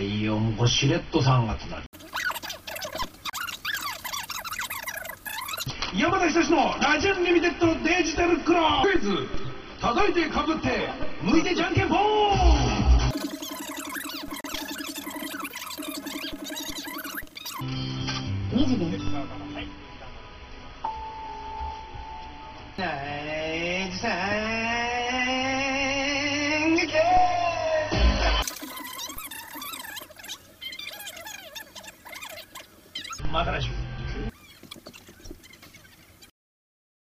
いよもうしれっと3月だ山田久志のラジオンリミテッドデジタルクラブクイズ叩いてかぶって向いてじゃんけんぽん2時ですナイ Magrajinho.